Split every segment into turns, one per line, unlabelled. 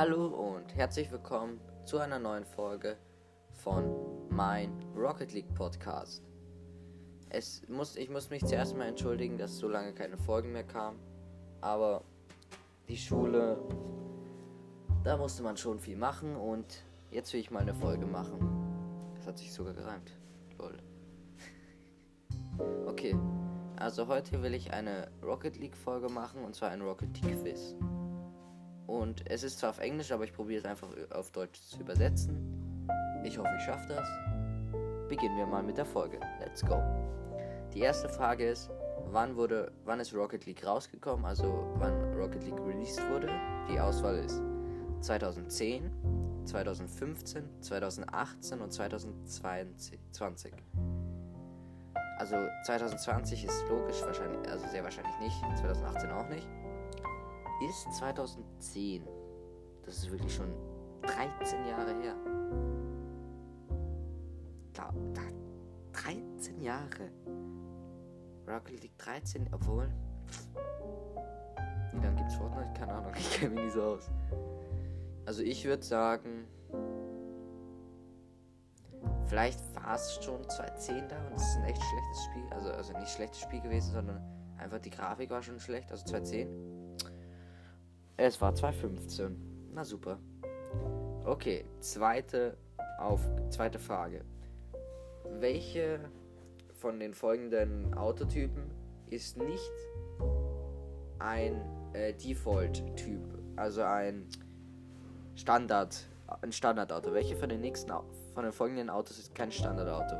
Hallo und herzlich willkommen zu einer neuen Folge von mein Rocket League Podcast. Es muss, ich muss mich zuerst mal entschuldigen, dass so lange keine Folgen mehr kamen, aber die Schule, da musste man schon viel machen und jetzt will ich mal eine Folge machen. Das hat sich sogar gereimt. Lol. Okay, also heute will ich eine Rocket League Folge machen und zwar ein Rocket League Quiz. Und es ist zwar auf Englisch, aber ich probiere es einfach auf Deutsch zu übersetzen. Ich hoffe, ich schaffe das. Beginnen wir mal mit der Folge. Let's go. Die erste Frage ist, wann wurde, wann ist Rocket League rausgekommen? Also wann Rocket League released wurde. Die Auswahl ist 2010, 2015, 2018 und 2020. Also 2020 ist logisch wahrscheinlich, also sehr wahrscheinlich nicht. 2018 auch nicht ist 2010. Das ist wirklich schon 13 Jahre her. Da, da, 13 Jahre. Rocket League 13, obwohl. Wie lange gibt's Fortnite? Keine Ahnung, ich kenne mich nicht so aus. Also ich würde sagen. Vielleicht war es schon 2010 da und es ist ein echt schlechtes Spiel. Also, also nicht schlechtes Spiel gewesen, sondern einfach die Grafik war schon schlecht. Also 2010. Es war 2015. Na super. Okay, zweite, auf, zweite Frage. Welche von den folgenden Autotypen ist nicht ein äh, Default-Typ, also ein Standard, ein Standardauto? Welche von den nächsten, von den folgenden Autos ist kein Standardauto?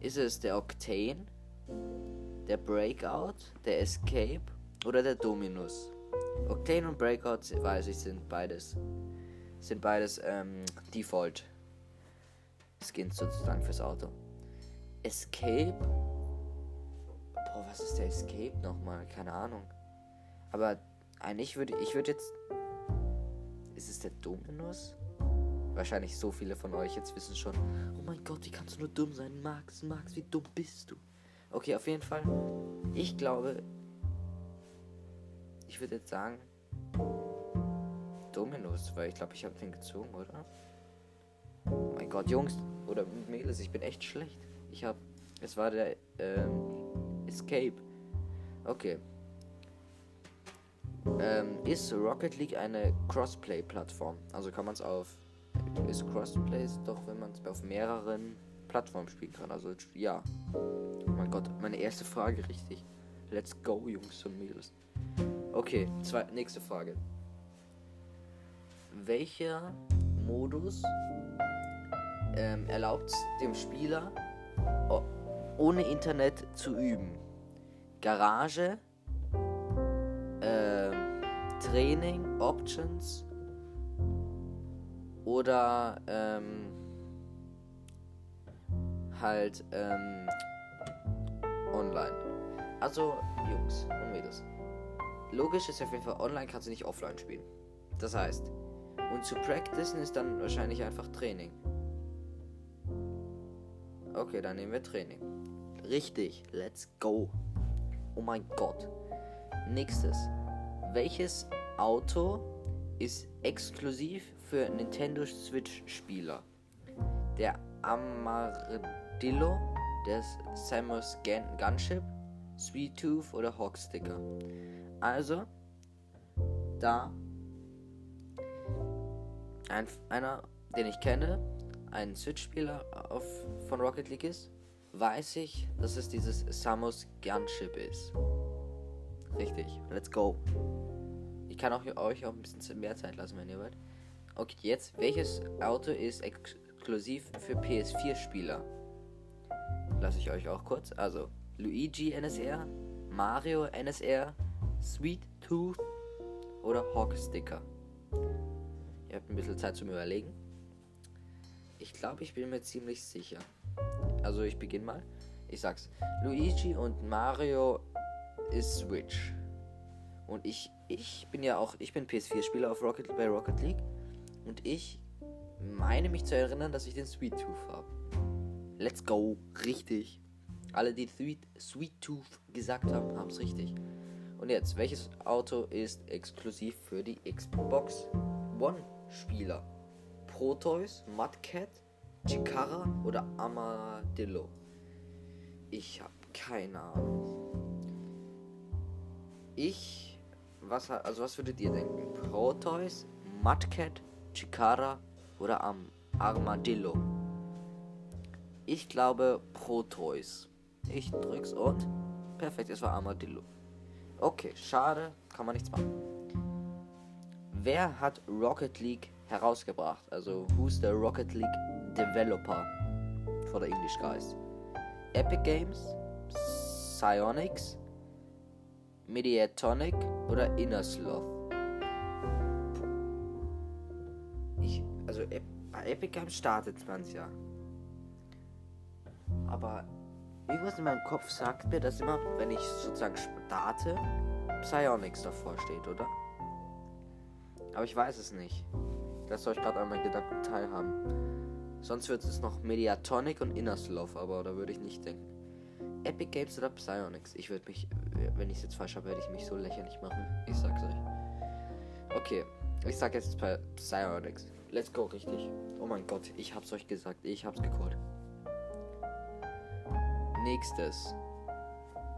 Ist es der Octane, der Breakout, der Escape oder der Dominus. Octane und Breakout, weiß ich, sind beides. Sind beides ähm, Default Skins sozusagen fürs Auto. Escape. Boah, was ist der Escape nochmal? Keine Ahnung. Aber eigentlich würde ich würde jetzt. Ist es der Dominus? Wahrscheinlich so viele von euch jetzt wissen schon. Oh mein Gott, wie kannst du nur dumm sein? Max, Max, wie dumm bist du? Okay, auf jeden Fall. Ich glaube, ich würde jetzt sagen Dominus, weil ich glaube, ich habe den gezogen, oder? Oh mein Gott, Jungs oder Mädels, ich bin echt schlecht. Ich habe, es war der ähm, Escape. Okay. Ähm, ist Rocket League eine Crossplay-Plattform? Also kann man es auf ist Crossplay doch, wenn man es auf mehreren Plattformen spielen kann. Also ja. Oh mein Gott, meine erste Frage richtig. Let's go, Jungs und Mädels. Okay, zwei, nächste Frage. Welcher Modus ähm, erlaubt dem Spieler ohne Internet zu üben? Garage, äh, Training, Options oder ähm, halt ähm, online. Also Jungs und Mädels. Logisch ist auf jeden Fall, online kannst du nicht offline spielen. Das heißt, und zu practicen ist dann wahrscheinlich einfach Training. Okay, dann nehmen wir Training. Richtig, let's go. Oh mein Gott. Nächstes. Welches Auto ist exklusiv für Nintendo Switch Spieler? Der Amardillo, der Samus Gunship, Sweet Tooth oder Hawk Sticker? Also, da ein, einer, den ich kenne, ein Switch-Spieler von Rocket League ist, weiß ich, dass es dieses Samus Gunship ist. Richtig, let's go. Ich kann auch euch auch ein bisschen mehr Zeit lassen, wenn ihr wollt. Okay, jetzt, welches Auto ist exklusiv für PS4-Spieler? Lasse ich euch auch kurz. Also, Luigi NSR, Mario NSR, Sweet Tooth oder Hawk Sticker. Ihr habt ein bisschen Zeit zum Überlegen. Ich glaube, ich bin mir ziemlich sicher. Also ich beginne mal. Ich sag's. Luigi und Mario ist Switch. Und ich, ich bin ja auch, ich bin PS4-Spieler auf Rocket, bei Rocket League. Und ich meine mich zu erinnern, dass ich den Sweet Tooth habe. Let's go. Richtig. Alle, die Sweet, Sweet Tooth gesagt haben, haben es richtig. Und jetzt, welches Auto ist exklusiv für die Xbox One-Spieler? Proteus, Mudcat, Chikara oder Armadillo? Ich habe keine Ahnung. Ich, was, also was würdet ihr denken? Proteus, Mudcat, Chikara oder Am Armadillo? Ich glaube Proteus. Ich drück's und perfekt, es war Armadillo. Okay, schade, kann man nichts machen. Wer hat Rocket League herausgebracht? Also, who's the Rocket League developer for the English guys? Epic Games, Psyonix, Mediatonic oder Innersloth? Ich, also Epic Games startet 20 Jahre. Aber irgendwas in meinem Kopf sagt mir, dass immer, wenn ich sozusagen starte, Psyonix davor steht, oder? Aber ich weiß es nicht. Lasst euch gerade an meinen Gedanken teilhaben. Sonst wird es noch Mediatonic und Innersloth, aber da würde ich nicht denken. Epic Games oder Psyonix? Ich würde mich, wenn ich es jetzt falsch habe, werde ich mich so lächerlich machen. Ich sag's euch. Okay, ich sag jetzt Psyonix. Let's go, richtig. Oh mein Gott, ich hab's euch gesagt. Ich hab's gecallt. Nächstes.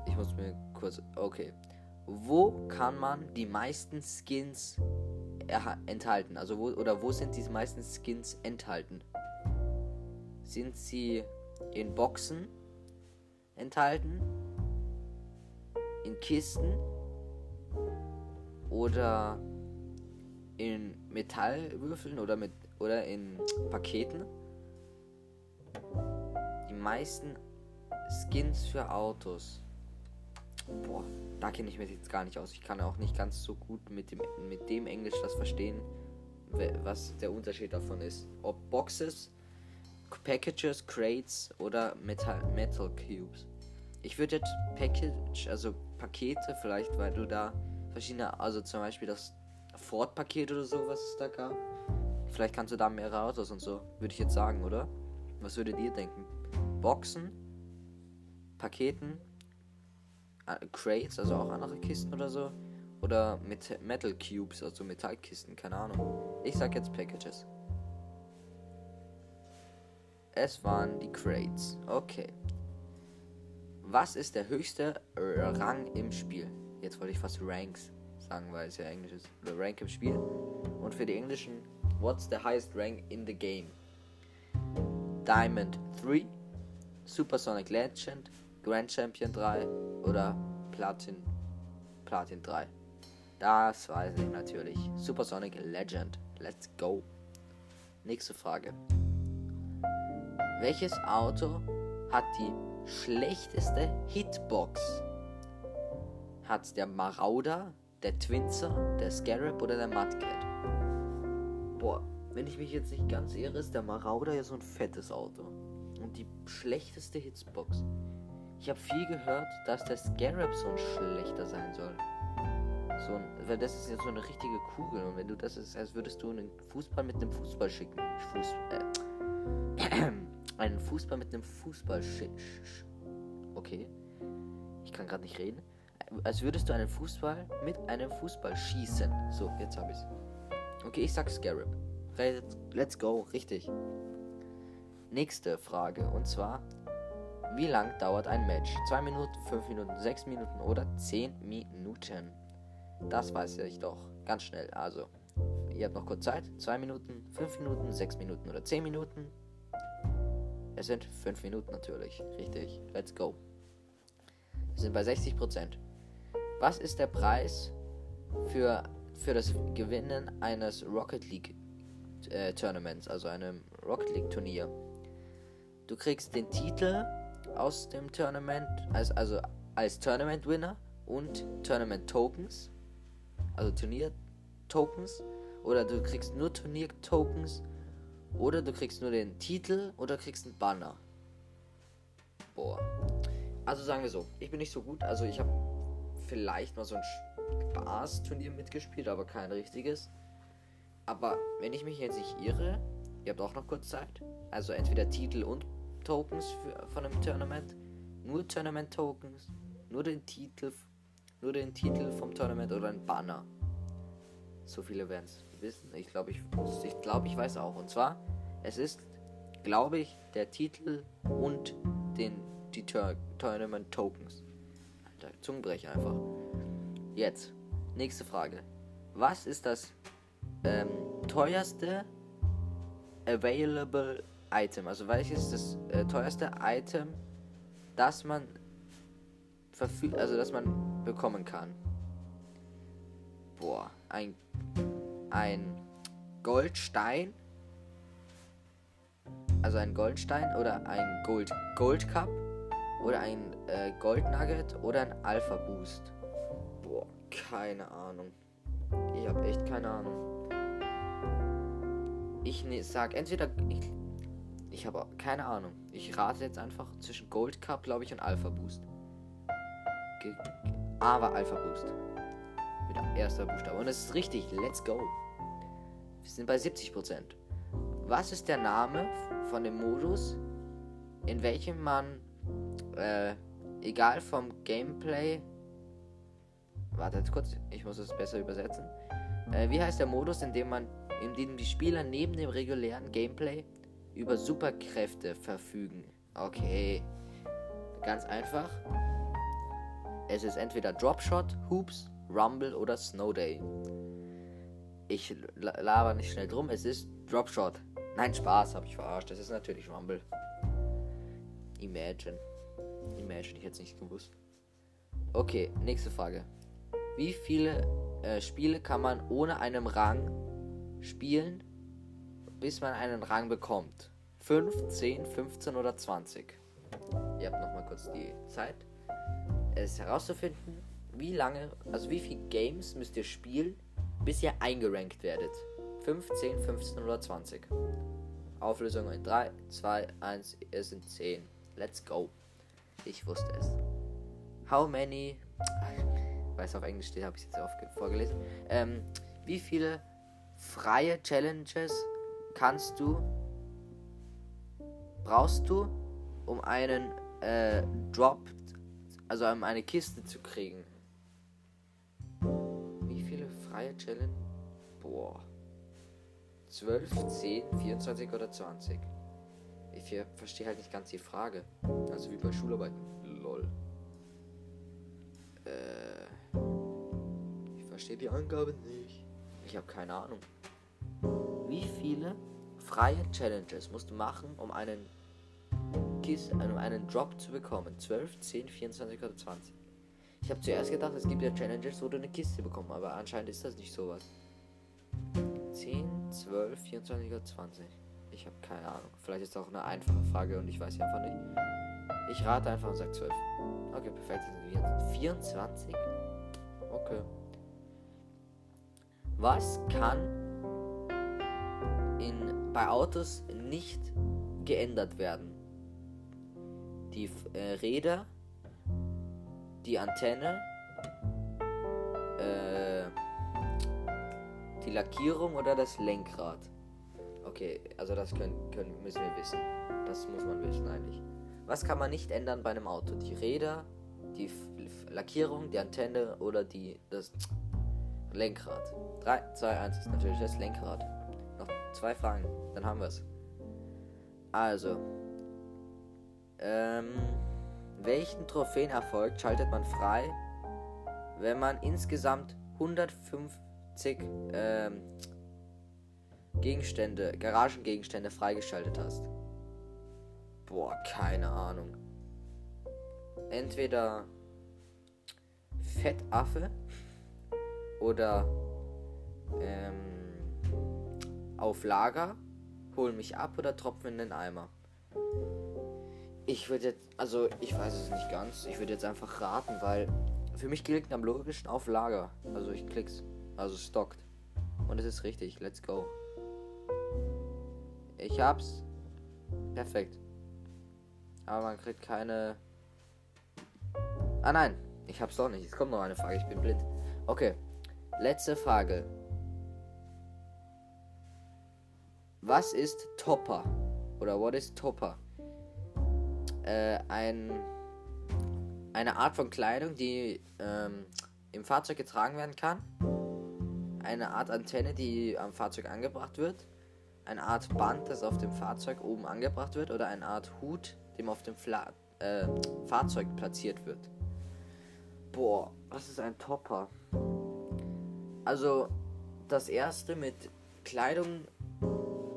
Ich muss mir kurz. Okay. Wo kann man die meisten Skins enthalten? Also wo oder wo sind die meisten Skins enthalten? Sind sie in Boxen enthalten? In Kisten? Oder in Metallwürfeln oder mit oder in Paketen? Die meisten Skins für Autos. Boah, da kenne ich mich jetzt gar nicht aus. Ich kann auch nicht ganz so gut mit dem, mit dem Englisch das verstehen, was der Unterschied davon ist. Ob Boxes, Packages, Crates oder Metal, Metal Cubes. Ich würde jetzt Package, also Pakete, vielleicht, weil du da verschiedene, also zum Beispiel das Ford-Paket oder so, was es da gab. Vielleicht kannst du da mehrere Autos und so, würde ich jetzt sagen, oder? Was würdet ihr denken? Boxen, Paketen, äh, Crates, also auch andere Kisten oder so. Oder mit Metal Cubes, also Metallkisten, keine Ahnung. Ich sag jetzt Packages. Es waren die Crates. Okay. Was ist der höchste Rang im Spiel? Jetzt wollte ich fast Ranks sagen, weil es ja Englisch ist. Oder Rank im Spiel. Und für die Englischen, what's the highest rank in the game? Diamond 3, Supersonic Legend, Grand Champion 3 oder Platin Platin 3? Das weiß ich natürlich. Supersonic Legend. Let's go. Nächste Frage. Welches Auto hat die schlechteste Hitbox? Hat der Marauder, der Twinzer, der Scarab oder der Mudcat? Boah, wenn ich mich jetzt nicht ganz irre, ist der Marauder ja so ein fettes Auto. Und die schlechteste Hitbox. Ich habe viel gehört, dass der Scarab so ein schlechter sein soll. So ein, weil das ist ja so eine richtige Kugel und wenn du das ist, als würdest du einen Fußball mit einem Fußball schicken. Fuß, äh, einen Fußball mit einem Fußball schicken. Okay. Ich kann gerade nicht reden. Als würdest du einen Fußball mit einem Fußball schießen. So, jetzt habe ich's. Okay, ich sag Scarab. Let's go, richtig. Nächste Frage und zwar wie lang dauert ein Match? 2 Minuten, 5 Minuten, 6 Minuten oder 10 Minuten? Das weiß ich doch. Ganz schnell. Also, ihr habt noch kurz Zeit. 2 Minuten, 5 Minuten, 6 Minuten oder 10 Minuten. Es sind 5 Minuten natürlich. Richtig. Let's go. Wir sind bei 60%. Was ist der Preis für, für das Gewinnen eines Rocket League äh, Tournaments, also einem Rocket League Turnier? Du kriegst den Titel aus dem Tournament, als, also als Tournament-Winner und Tournament-Tokens, also Turnier-Tokens, oder du kriegst nur Turnier-Tokens, oder du kriegst nur den Titel oder kriegst einen Banner. Boah. Also sagen wir so, ich bin nicht so gut, also ich habe vielleicht mal so ein Spaß-Turnier mitgespielt, aber kein richtiges. Aber wenn ich mich jetzt nicht irre, ihr habt auch noch kurz Zeit, also entweder Titel und Tokens für, von einem Tournament. Nur Tournament Tokens. Nur den Titel nur den Titel vom Tournament oder ein Banner. So viele werden es wissen. Ich glaube, ich, ich, glaub, ich weiß auch. Und zwar, es ist, glaube ich, der Titel und den, die Tur Tournament Tokens. Alter, Zungenbrecher einfach. Jetzt, nächste Frage. Was ist das ähm, teuerste available Item? Also welches ist das äh, teuerste Item, das man verfügt, also das man bekommen kann? Boah, ein ein Goldstein, also ein Goldstein oder ein Gold Gold Cup oder ein äh, Gold Nugget oder ein Alpha Boost. Boah, keine Ahnung. Ich habe echt keine Ahnung. Ich ne, sag entweder ich, ich habe keine Ahnung. Ich rate jetzt einfach zwischen Gold Cup, glaube ich, und Alpha Boost. Ge aber Alpha Boost. Mit erster Buchstabe. Und es ist richtig. Let's go. Wir sind bei 70%. Was ist der Name von dem Modus, in welchem man, äh, egal vom Gameplay, wartet kurz, ich muss es besser übersetzen. Äh, wie heißt der Modus, in dem man, in dem die Spieler neben dem regulären Gameplay über Superkräfte verfügen? Okay, ganz einfach. Es ist entweder Dropshot, Hoops, Rumble oder Snow Day. Ich laber nicht schnell drum, es ist Dropshot. Nein, Spaß, hab ich verarscht. Das ist natürlich Rumble. Imagine. Imagine, ich hätte es nicht gewusst. Okay, nächste Frage. Wie viele äh, Spiele kann man ohne einen Rang spielen, bis man einen Rang bekommt? 5, 10, 15 oder 20? Ihr habt nochmal kurz die Zeit, es herauszufinden, wie lange, also wie viele Games müsst ihr spielen, bis ihr eingerankt werdet. 5, 10, 15 oder 20. Auflösung in 3, 2, 1, es sind 10. Let's go. Ich wusste es. How many. Weil es auf Englisch steht, habe ich jetzt auch vorgelesen. Ähm, wie viele freie Challenges kannst du. Brauchst du, um einen äh, Drop, also um eine Kiste zu kriegen? freie Challenge? Boah. 12, 10, 24 oder 20? Ich verstehe halt nicht ganz die Frage. Also wie bei Schularbeiten. Lol. Äh. Ich verstehe die Angabe nicht. Ich habe keine Ahnung. Wie viele freie Challenges musst du machen, um einen Kiss, um einen Drop zu bekommen? 12, 10, 24 oder 20? Ich habe zuerst gedacht, es gibt ja Challenges, wo du eine Kiste bekommst, aber anscheinend ist das nicht sowas. 10, 12, 24 oder 20. Ich habe keine Ahnung. Vielleicht ist das auch eine einfache Frage und ich weiß einfach nicht. Ich rate einfach und sage 12. Okay, perfekt. 24? Okay. Was kann in, bei Autos nicht geändert werden? Die äh, Räder, die Antenne, äh, die Lackierung oder das Lenkrad. Okay, also das können, können, müssen wir wissen. Das muss man wissen eigentlich. Was kann man nicht ändern bei einem Auto? Die Räder, die F Lackierung, die Antenne oder die das Lenkrad. 3, 2, 1 ist natürlich das Lenkrad. Zwei Fragen, dann haben wir es. Also. Ähm. Welchen Trophäenerfolg schaltet man frei, wenn man insgesamt 150 ähm, Gegenstände, Garagengegenstände freigeschaltet hast? Boah, keine Ahnung. Entweder Fettaffe oder ähm, auf Lager, hol mich ab oder tropfen in den Eimer. Ich würde jetzt, also ich weiß es nicht ganz. Ich würde jetzt einfach raten, weil für mich klickt am logischen auf Lager. Also ich klick's. Also stockt. Und es ist richtig. Let's go. Ich hab's. Perfekt. Aber man kriegt keine. Ah nein, ich hab's doch nicht. Es kommt noch eine Frage. Ich bin blind. Okay. Letzte Frage. Was ist Topper? Oder what is Topper? äh, ein, eine Art von Kleidung, die ähm, im Fahrzeug getragen werden kann, eine Art Antenne, die am Fahrzeug angebracht wird, eine Art Band, das auf dem Fahrzeug oben angebracht wird oder eine Art Hut, dem auf dem Fla äh, Fahrzeug platziert wird. Boah, was ist ein Topper? Also, das erste mit Kleidung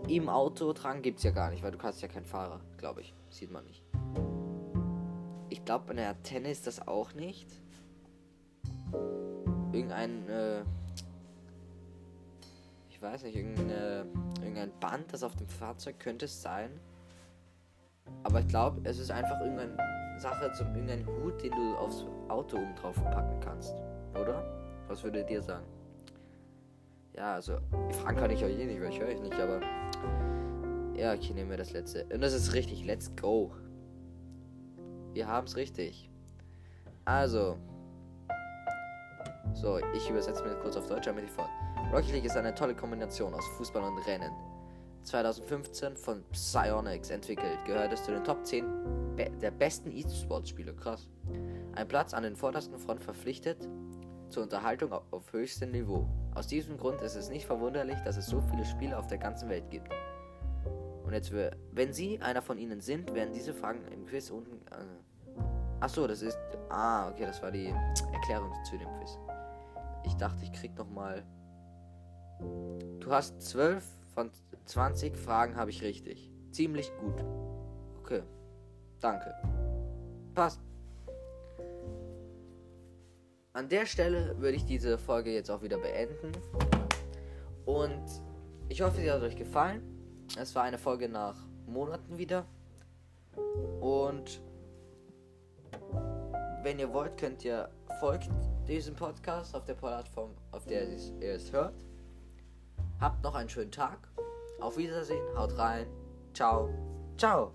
im Auto tragen gibt es ja gar nicht, weil du kannst ja kein Fahrer, glaube ich. Sieht man nicht. Ich glaube, eine Antenne ist das auch nicht. Irgendein, äh, ich weiß nicht, irgendeine, irgendein Band, das auf dem Fahrzeug könnte es sein. Aber ich glaube, es ist einfach irgendeine Sache zum irgendein Hut, den du aufs Auto oben drauf packen kannst. Oder? Was würdet ihr sagen? Ja, also, fragen kann ich euch eh nicht, weil ich höre euch nicht, aber. Ja, okay, nehmen wir das letzte. Und das ist richtig, let's go. Wir haben es richtig. Also. So, ich übersetze mir kurz auf Deutsch, damit ich fort. Rocket League ist eine tolle Kombination aus Fußball und Rennen. 2015 von Psyonix entwickelt, gehört es zu den Top 10 be der besten E-Sports-Spiele. Krass. Ein Platz an den vordersten Front verpflichtet zur Unterhaltung auf höchstem Niveau. Aus diesem Grund ist es nicht verwunderlich, dass es so viele Spiele auf der ganzen Welt gibt. Und jetzt, wenn Sie einer von Ihnen sind, werden diese Fragen im Quiz unten. Äh, Achso, das ist. Ah, okay, das war die Erklärung zu dem Quiz. Ich dachte, ich krieg noch mal. Du hast 12 von 20 Fragen habe ich richtig. Ziemlich gut. Okay. Danke. Passt. An der Stelle würde ich diese Folge jetzt auch wieder beenden. Und ich hoffe, sie hat euch gefallen. Es war eine Folge nach Monaten wieder. Und wenn ihr wollt, könnt ihr folgt diesem Podcast auf der Plattform, auf der ihr es hört. Habt noch einen schönen Tag. Auf Wiedersehen, haut rein. Ciao. Ciao.